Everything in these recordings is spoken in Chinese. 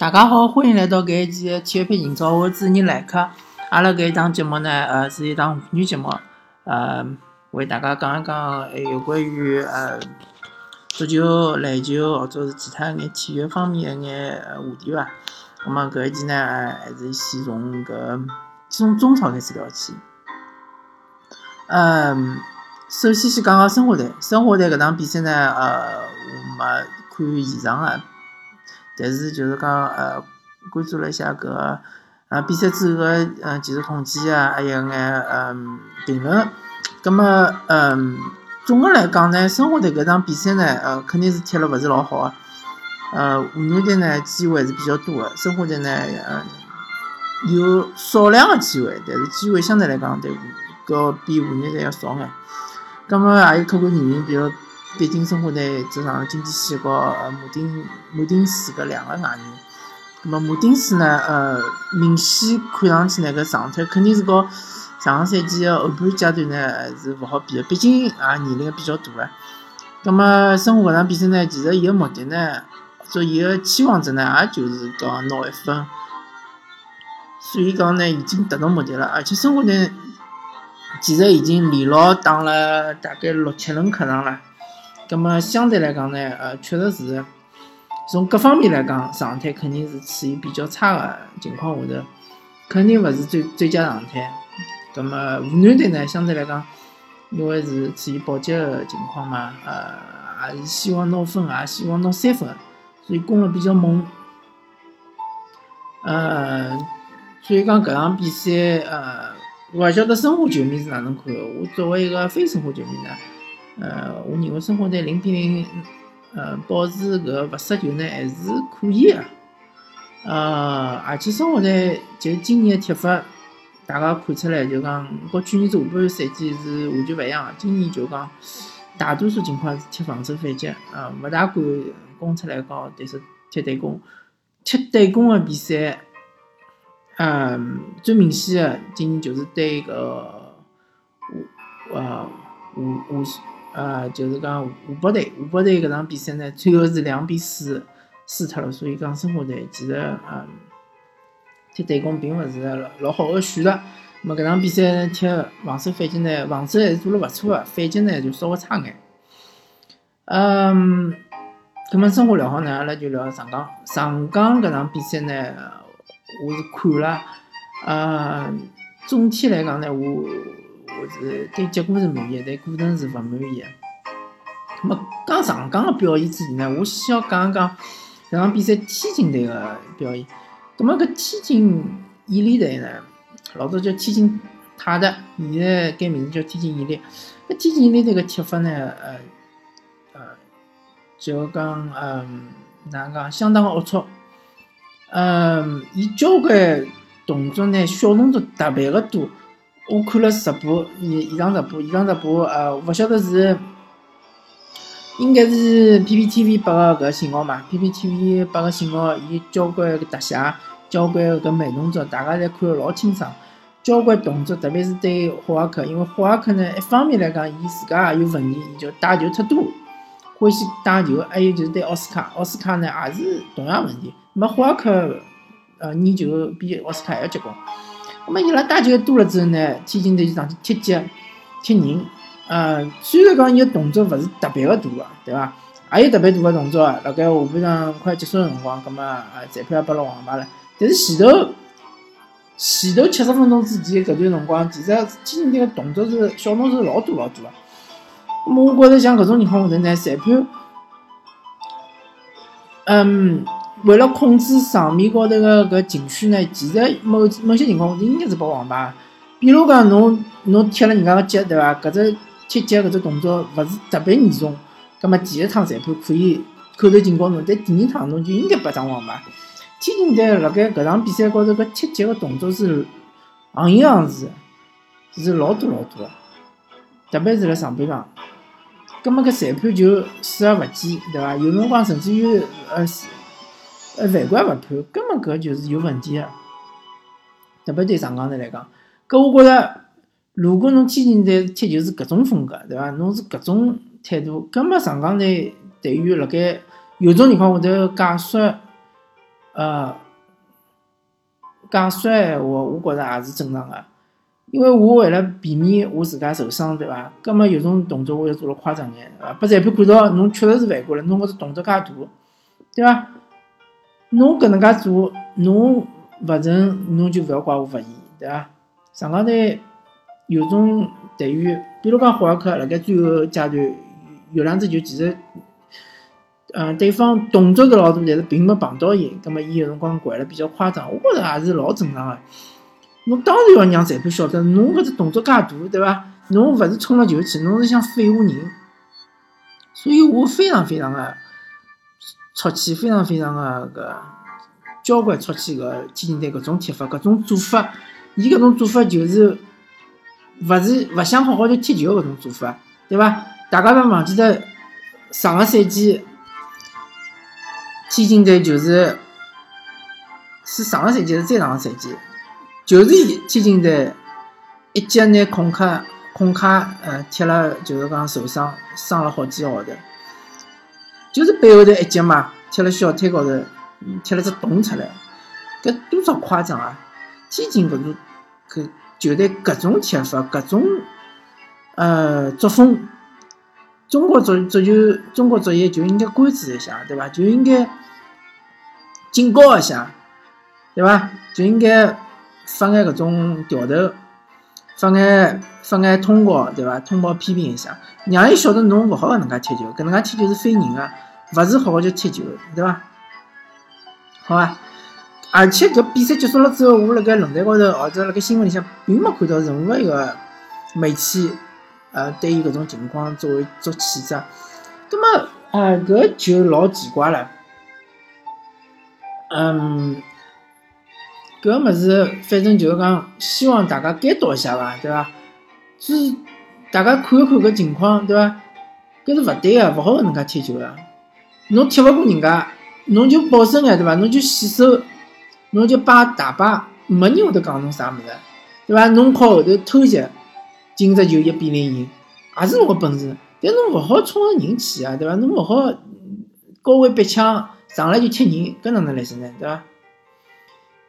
大家好，欢迎来到搿一期的体育篇今朝，我是主持人来客。阿拉搿一档节目呢，呃，是一档妇女节目，呃，为大家讲一讲呃有关于呃足球、篮球或者是其他一眼体育方面一眼话题伐。那么搿一期呢，还是先从搿先从中超开始聊起。嗯，首先先讲讲申花队，申花队搿场比赛呢，呃，我没看现场啊。但是就是讲，呃，关注了一下搿呃比赛之后个呃技术统计啊，还有眼嗯评论。葛末嗯，总的来讲呢，申花队搿场比赛呢，呃，肯定是踢了勿是老好个。呃，湖南队呢机会还是比较多个，申花队呢，呃，有少量个机会，但是机会相对来讲，对搿比湖南队要少眼。葛末也有客观原因，比如。毕竟申花队这场经济线和呃马丁马丁斯搿两个外援，那么马丁斯呢，呃，明显看上去呢，搿状态肯定是和上个赛季个后半阶段呢是勿好比个，毕竟也年龄比较大了。那么申花搿场比赛呢，其实伊个目的呢，做伊个期望值呢，也就是讲拿一分，所以讲呢，已经达到目的了，而且申花队其实已经连牢打了大概六七轮客场了。那么相对来讲呢，呃，确实是从各方面来讲，状态肯定是处于比较差的情况下头，肯定勿是最最佳状态。那么湖南队呢，相对来讲，因为是处于保级的情况嘛，呃，也是希望拿分，也希望拿三分，所以攻了比较猛。呃，所以讲搿场比赛，呃，我勿晓得申花球迷是哪能看，我作为一个非申花球迷呢。呃，我认为申花队零比零，呃，保持搿勿失球呢，还是可以的。呃，而且申花队就今年的踢法，大家看出来就讲，和去年下半赛季是完全勿一样。今年就讲，大多数情况是踢防守反击，呃，勿大敢攻出来和对手踢对攻。踢对攻的比赛，嗯，最明显的今年就是对搿湖呃湖湖。呃，就是讲湖北队，湖北队搿场比赛呢，最后是两比四输脱了。所以讲申花队其实，嗯，踢对攻并勿是老老好个选择。么搿场比赛踢防守反击呢，防守还是做了勿错个，反击呢就稍微差眼。嗯，搿么申花聊好呢，阿拉就聊上港。上港搿场比赛呢，我是看了，呃，总体来讲呢，我。我是对结果是满意，但过程是勿满意。那么讲上港的表现之前呢，我先要讲一讲这场比赛天津队的表现。那么搿天津伊利队呢，老早叫天津泰达，现在改名字叫天津伊利。搿天津伊利队个踢法呢，呃呃，就讲嗯，哪能讲，相当的龌龊。嗯，伊交关动作呢，小动作特别的多。我看了直播，现现场直播，现场直播，呃，勿晓得是，应该是 PPTV 拨个搿信号嘛？PPTV 拨个信号，伊交关特写，交关搿慢动作，大家侪看了老清爽。交关动作，特别是对霍华克，因为霍华克呢，一方面来讲，伊自家也有问题，伊就带球太多，欢喜带球，还有就是对奥斯卡，奥斯卡呢也是同样问题。那么霍华克，呃，研球比奥斯卡还要结棍。那么伊拉打球多了之后呢，天津队就上去踢脚、踢人。呃，虽然讲伊个动作勿是特别个大个，对伐？也有特别大个动作啊。辣盖下半场快结束个辰光，葛末啊，裁判也拨了黄牌了。但是前头前头七十分钟之前搿段辰光，其实天津队个动作是小动作老多老多个。那么我觉着像搿种情况下头呢，裁判，嗯。为了控制场面高头个搿情绪呢，其实某某些情况应该是拨黄牌。比如讲，侬侬踢了人家个脚，对伐？搿只踢脚搿只动作勿是特别严重，葛末第一趟裁判可以口头警告侬，但第二趟侬就应该拨张黄牌。天津队辣盖搿场比赛高头搿踢脚个动作是行一行字，是老多老多个，特别是辣上半场。葛末搿裁判就视而勿见，对伐？有辰光甚至于呃。呃，犯规勿判，根本搿就是有问题个。特别对上港队来讲，搿我觉着，如果侬天津队踢球是搿种风格，对伐？侬是搿种态度，根本上港队队员辣盖有种情况下头解说，呃，假摔闲话，我觉着也是正常个。因为我为了避免我自家受伤，对伐？葛末有种动作我要做了夸张眼，对伐？拨裁判看到侬确实是犯规了，侬搿只动作介大，对伐？侬搿能介做，侬勿成，侬就勿要怪我勿义，对伐？上港队有种队员，比如讲霍尔克，辣盖最后阶段有两只球，其实，嗯，对方动作是老大，但是并没碰到伊，葛末伊有辰光掼了比较夸张，我觉着也是老正常个。侬当然要让裁判晓得，侬搿只动作介大，对伐？侬勿是冲了球去，侬是想废话人。所以我非常非常个出气，非常非常个搿交关出气搿天津队搿种踢法，搿种做法，伊搿种做法就是勿是勿想好好就踢球搿种做法，对伐？大家勿忘记脱上个赛季天津队就是是上个赛季是再上个赛季。就是伊天津队一脚拿孔卡孔卡呃踢了，就是讲受伤，伤了好几个号头。就是背后头一脚嘛，踢了小腿高头，踢了只洞出来，搿多少夸张啊！天津搿种搿球队各种踢法，各种呃作风，中国足足球中国足协就应该关注一下，对伐？就应该警告一下，对伐？就应该。发眼搿种调头，发眼发眼通告，对伐？通报批评一下，让伊晓得侬勿好搿能介踢球，搿能介踢球是飞人个，勿是好好就踢球，对伐？好伐？而且搿比赛结束了之后，我辣盖论坛高头或者辣盖新闻里向，并没看到任何一个媒体，呃，对于搿种情况作为做谴责。葛末，呃，搿就老奇怪了。嗯。搿物事，反正就是讲，希望大家监督一下伐，对伐？是大家看一看搿情况，对伐？搿是勿对个，勿好搿能介踢球个。侬踢勿过人家，侬就保守眼，对伐？侬就死守，侬就摆大摆，没人会得讲侬啥物事，对伐？侬靠后头偷袭，进只球一比零赢，也是侬个本事。但侬勿好冲着人去啊，对伐？侬勿好高位逼抢，上来就踢人，搿哪能来塞呢？对伐？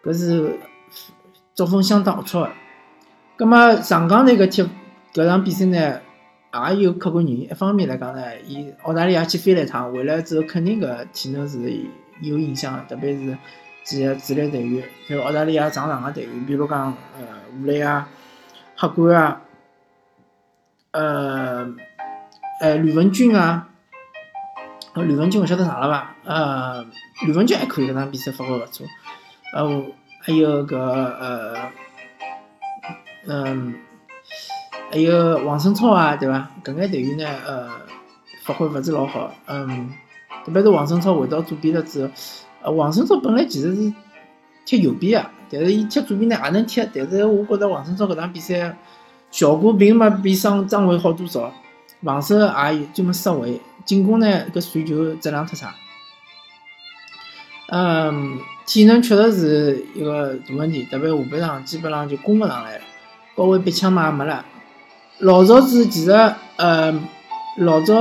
搿是作风相当龌龊个。葛末上港队搿踢搿场比赛呢，也有客观原因。一方面来讲呢，伊澳大利亚去飞了一趟，回来之后肯定搿体能是有影响个，特别是几个主力队员，就澳大利亚上场个队员，比如讲呃吴磊啊、黑冠啊、呃呃吕文君啊，吕文君勿晓得上了伐？呃吕文君还可以搿场比赛发挥勿错。呃，还有个呃，嗯，还有王胜超啊，对伐？搿眼队员呢，呃，发挥勿是老好，嗯，特别是王胜超回到左边了之后，呃，王胜超本来其实是踢右边啊，但是伊踢左边呢也能踢，但是我觉着王胜超搿场比赛效果并没比上张伟好多少，防守也有专门失位，进攻呢搿传球质量太差。嗯，体能确实是一个大问题，特别下半场基本上就攻勿上来了，高位逼抢嘛也没了。老早子其实，呃，老早，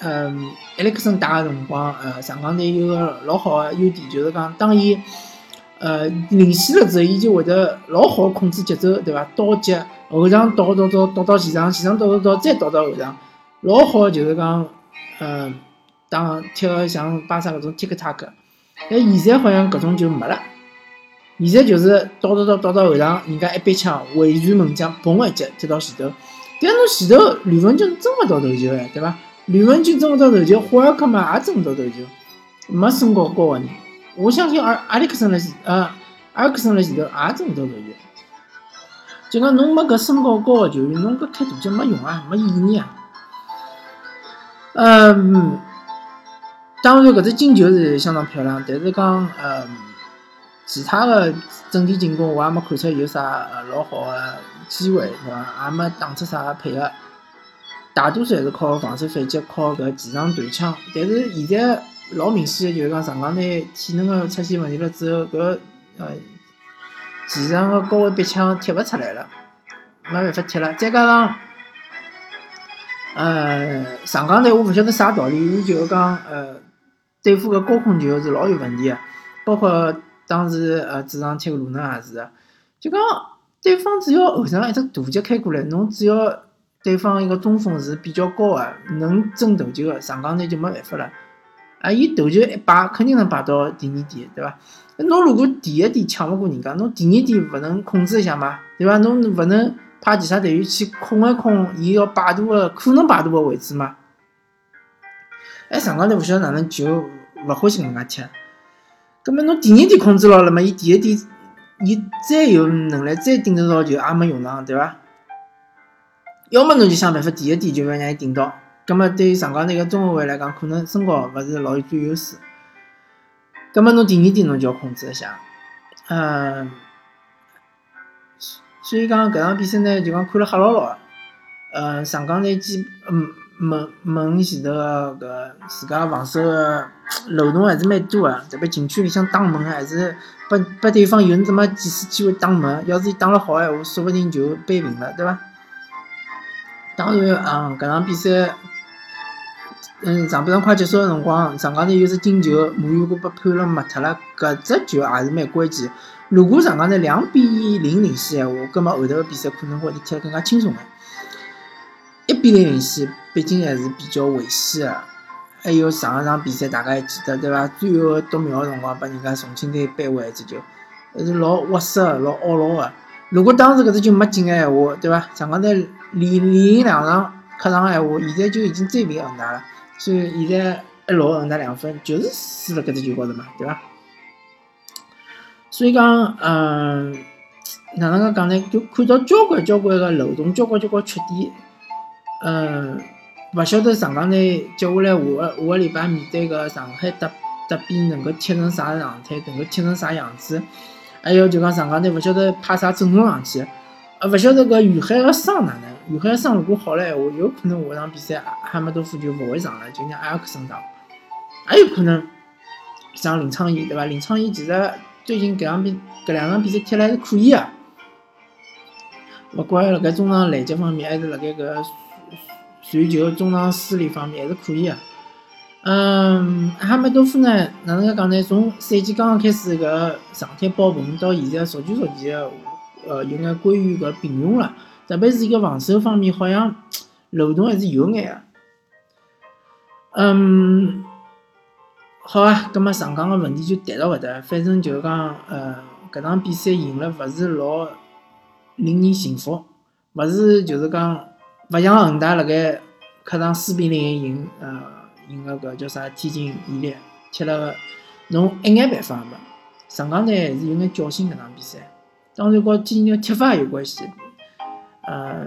嗯，埃里克森打个辰光，呃，上港队有个老好个优点，就是讲当伊，呃，领先了之后，伊就会得老好控制节奏，对伐？倒接后场倒倒倒倒到前场，前场倒倒倒再倒到后场，老好就是讲，嗯，打踢个像巴萨搿种踢个塔克。但现在好像搿种就没了，现在就是倒倒倒倒到后场，人家一逼抢，围传猛将，嘣一脚踢到前头。但侬前头吕文君争勿到头球哎，对伐？吕文君争勿到头球，霍尔克嘛也争勿到头球，没身高高个人。我相信阿阿里克森辣前，呃，阿里克森辣前头也争勿到头球。就讲侬没搿身高高个球员，侬搿开大脚没用啊，没意义啊。嗯。当然，搿只进球是相当漂亮，但是讲，嗯，其他的整体进攻我也没看出有啥老好的机会，对伐？也没打出啥配合，大多数还是靠防守反击，靠搿前场断抢。但是现在老明显的就是讲上港队体能的出现问题了之后，搿呃前场的高位逼抢踢勿出来了，没办法踢了。再加上，呃，上港队我勿晓得啥道理，伊就是讲，呃。对付个高空球是老有问题个，包括当时呃主场踢个鲁能也是个，就讲对方只要后场一只大脚开过来，侬只要对方一个中锋是比较高个，能争头球个，上港队就没办法了。啊，伊头球一摆，肯定能摆到第二点，对伐？侬如果第一点抢勿过人家，侬第二点勿能控制一下吗，对伐？侬勿能派其他队员去控一控伊要摆渡个可能摆渡个位置吗？哎，上港队勿晓得哪能就勿欢喜搿能介踢。葛末侬第二点控制牢了嘛？伊第一点，伊再有能力再顶得到球也没用场，对伐？要么侬就想办法第一点就要让伊顶到。葛末对于上港队个中后卫来讲，可能身高勿是老有最优势。葛末侬第二点侬就要控制一下，嗯，所以讲搿场比赛呢，就讲看了吓牢牢个。嗯，上港队基嗯门门前头个搿自家防守个漏洞还是蛮多个，特别禁区里向打门还是拨拨对方有那么几次机会打门，要是伊打了好闲话，说勿定就扳平了，对伐？当然，嗯，搿场比赛。嗯，上半场快结束个辰光，上港队有只进球，马宇国被判了没脱了。搿只球也是蛮关键。如果上港队两比零领先闲话，葛末后头个比赛可能会踢得更加轻松眼。比零领先，毕竟还是比较危险个。还有上一场比赛，大家还记得对伐？最后夺秒个辰光，把人家重庆队扳回一只球，还是老窝塞、老懊恼个。如果当时搿只球没进个闲话，对伐？上港队连连赢两场客场闲话，现在就已经追平恒大了。所以现在还落恒大两分，就是输了搿只球高头嘛，对伐？所以讲，嗯，哪能介讲呢？就看到交关交关个漏洞，交关交关缺点。嗯，勿晓得上港队接下来下个下个礼拜面对个上海德德比能够踢成啥状态，能够踢成啥样子？还有就讲上港队勿晓得派啥阵容上去，啊，勿晓得搿于海个伤哪能？于海伤如果好了闲话，有可能下场比赛哈梅多夫就勿会上了，就让埃尔克森上，也有可能上林昌义，对伐？林昌义其实最近搿场比搿两场比赛踢了还是可以个，勿管辣盖中场拦截方面，还是辣盖搿传球、中场梳理方面，还是可以个。嗯，哈梅多夫呢，哪能介讲呢？从赛季刚刚开始搿状态爆棚，到现在逐渐逐渐，呃，有眼归于搿平庸了。特别是一个防守方面，好像漏洞还是有眼个。嗯，好啊，葛末上港个问题就谈到搿搭。反正就是讲，呃，搿场比赛赢了，勿是老令人信服，勿是就是讲，勿像恒大辣盖客场四比零赢，呃，赢个搿叫啥天津伊力，踢了侬一眼办法也没。上港队还是有眼侥幸搿场比赛，当然和今天个踢法也有关系。呃，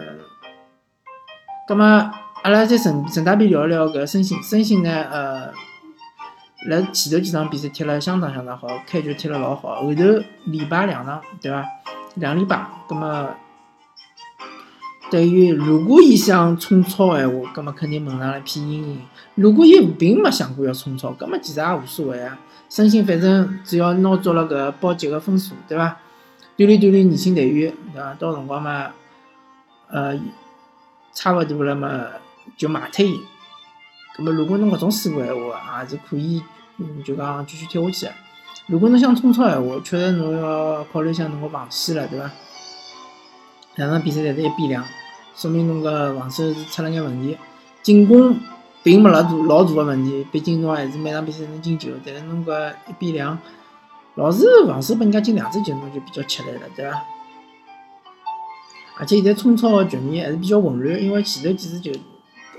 葛末阿拉再顺顺带便聊一聊搿申鑫。申鑫呢，呃，辣前头几场比赛踢了相当相当好，开局踢了老好，后头连败两场，对伐？两连败，葛末对于如果伊想冲超闲话，葛末肯定蒙上了一片阴影。如果伊并没想过要冲超，葛末其实也无所谓啊。申鑫反正只要拿足了搿保级个分数，对伐？锻炼锻炼年轻队员，对伐？到辰光嘛。呃，差勿多了嘛，就卖脱伊。葛末如果侬搿种思路闲话，也是可以，嗯，就讲继续踢下去。如果侬想冲超闲话，确实侬要考虑一下侬个防线了，对伐？两场比赛侪是一比两，说明侬个防守是出了眼问题。进攻并没老大老大个问题，毕竟侬还是每场比赛能进球，但是侬搿一比两，老是防守拨人家进两只球，侬就比较吃力了，对伐？而且现在冲超个局面还是比较混乱，因为前头几支球，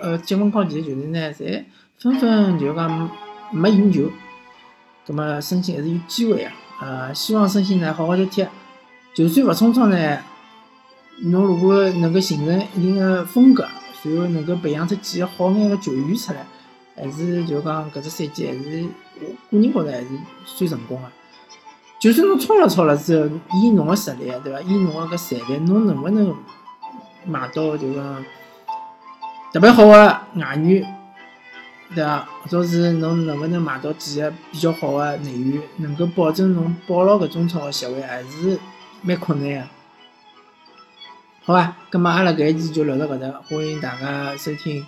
呃，积分靠前的球队呢，侪纷纷就讲没赢球，葛末申鑫还是有机会啊！呃，希望申鑫呢好好去踢，就算勿冲超呢，侬如果能够形成一定的风格，随后能够培养出几个好眼的球员出来，还是就讲搿只赛季还是我个人觉着还是算成功个。就算侬冲了超了之后，以侬个实力，对伐？以侬个搿战力，侬能勿能买到就讲特别好个外援，对伐？或者是侬能勿能买到几个比较好个内援，能够保证侬保牢搿中超个席位，还是蛮困难个。好伐？葛末阿拉搿一期就聊到搿搭，欢迎大家收听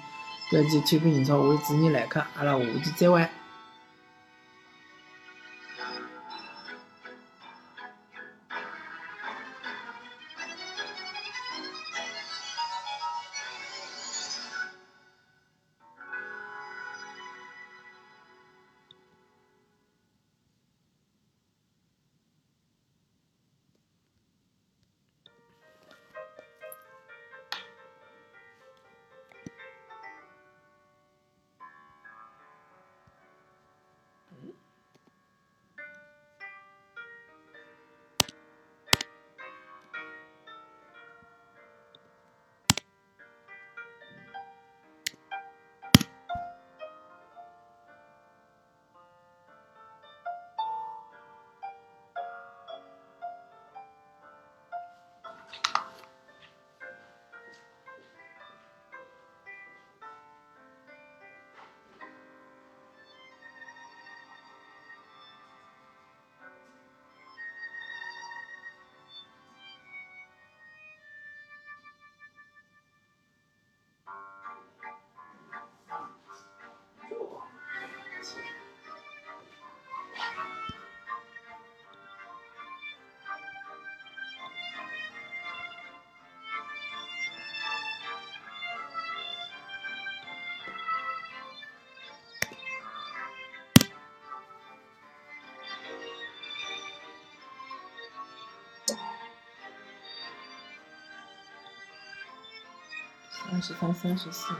搿期体育英超，我是主持人来客，阿拉下期再会。三十三、三十四。